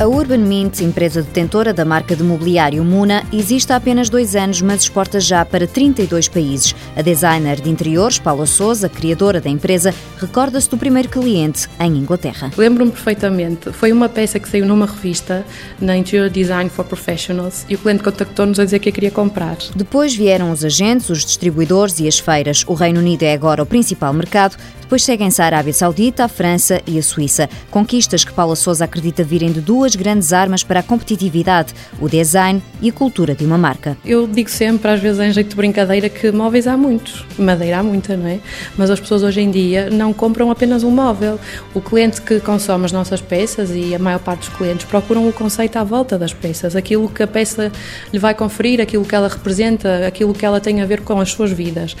A Urban Mint, empresa detentora da marca de mobiliário Muna, existe há apenas dois anos, mas exporta já para 32 países. A designer de interiores, Paula Souza, criadora da empresa, recorda-se do primeiro cliente em Inglaterra. Lembro-me perfeitamente. Foi uma peça que saiu numa revista, na Interior Design for Professionals, e o cliente contactou-nos a dizer que a queria comprar. Depois vieram os agentes, os distribuidores e as feiras. O Reino Unido é agora o principal mercado. Depois seguem-se a Arábia Saudita, a França e a Suíça. Conquistas que Paula Souza acredita virem de duas grandes armas para a competitividade, o design e a cultura de uma marca. Eu digo sempre, às vezes em jeito de brincadeira, que móveis há muitos, madeira há muita, não é? Mas as pessoas hoje em dia não compram apenas um móvel. O cliente que consome as nossas peças e a maior parte dos clientes procuram o conceito à volta das peças, aquilo que a peça lhe vai conferir, aquilo que ela representa, aquilo que ela tem a ver com as suas vidas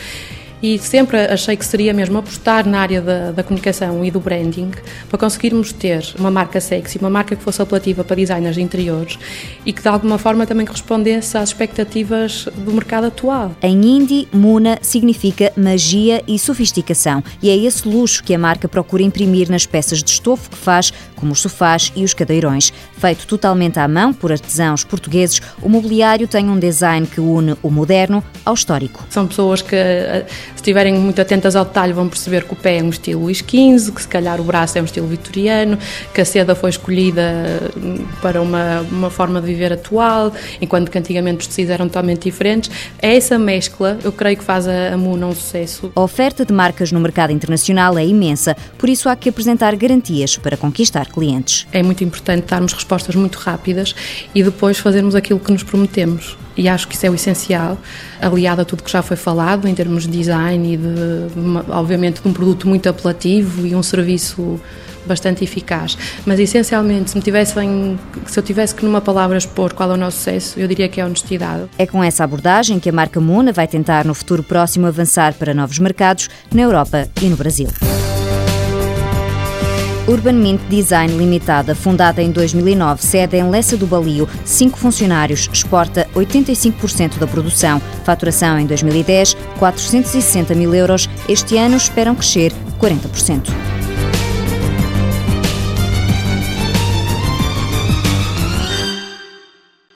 e sempre achei que seria mesmo apostar na área da, da, comunicação e do branding para conseguirmos ter uma marca sexy, uma marca que fosse apelativa para designers de interiores e que de alguma forma também correspondesse às expectativas do mercado atual. Em hindi, Muna significa magia e sofisticação e é esse luxo que a marca procura imprimir nas peças de estofo que faz, como os sofás e os cadeirões. Feito totalmente à mão por artesãos portugueses, o mobiliário tem um design que une o moderno ao histórico. São pessoas que eh, se estiverem muito atentas ao detalhe, vão perceber que o pé é um estilo Luís XV, que se calhar o braço é um estilo vitoriano, que a seda foi escolhida hum, para uma, uma forma de viver atual, enquanto que antigamente os tecidos eram totalmente diferentes. É essa mescla, eu creio que faz a, a Muna um sucesso. A oferta de marcas no mercado internacional é imensa, por isso há que apresentar garantias para conquistar clientes. É muito importante darmos respostas muito rápidas e depois fazermos aquilo que nos prometemos e acho que isso é o essencial, aliado a tudo que já foi falado em termos de design e de, obviamente, de um produto muito apelativo e um serviço bastante eficaz. Mas essencialmente, se, me tivessem, se eu tivesse que numa palavra expor qual é o nosso sucesso, eu diria que é a honestidade. É com essa abordagem que a marca Muna vai tentar no futuro próximo avançar para novos mercados na Europa e no Brasil. Urban Mint Design Limitada, fundada em 2009, sede em Lessa do Balio, cinco funcionários, exporta 85% da produção. Faturação em 2010, 460 mil euros. Este ano esperam crescer 40%.